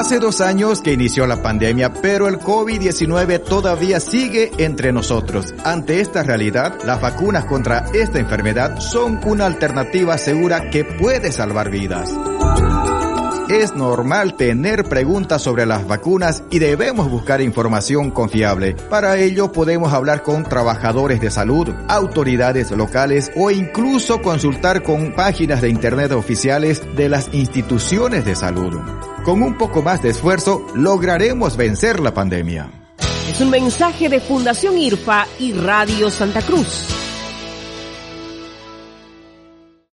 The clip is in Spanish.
Hace dos años que inició la pandemia, pero el COVID-19 todavía sigue entre nosotros. Ante esta realidad, las vacunas contra esta enfermedad son una alternativa segura que puede salvar vidas. Es normal tener preguntas sobre las vacunas y debemos buscar información confiable. Para ello podemos hablar con trabajadores de salud, autoridades locales o incluso consultar con páginas de internet oficiales de las instituciones de salud. Con un poco más de esfuerzo lograremos vencer la pandemia. Es un mensaje de Fundación IRFA y Radio Santa Cruz.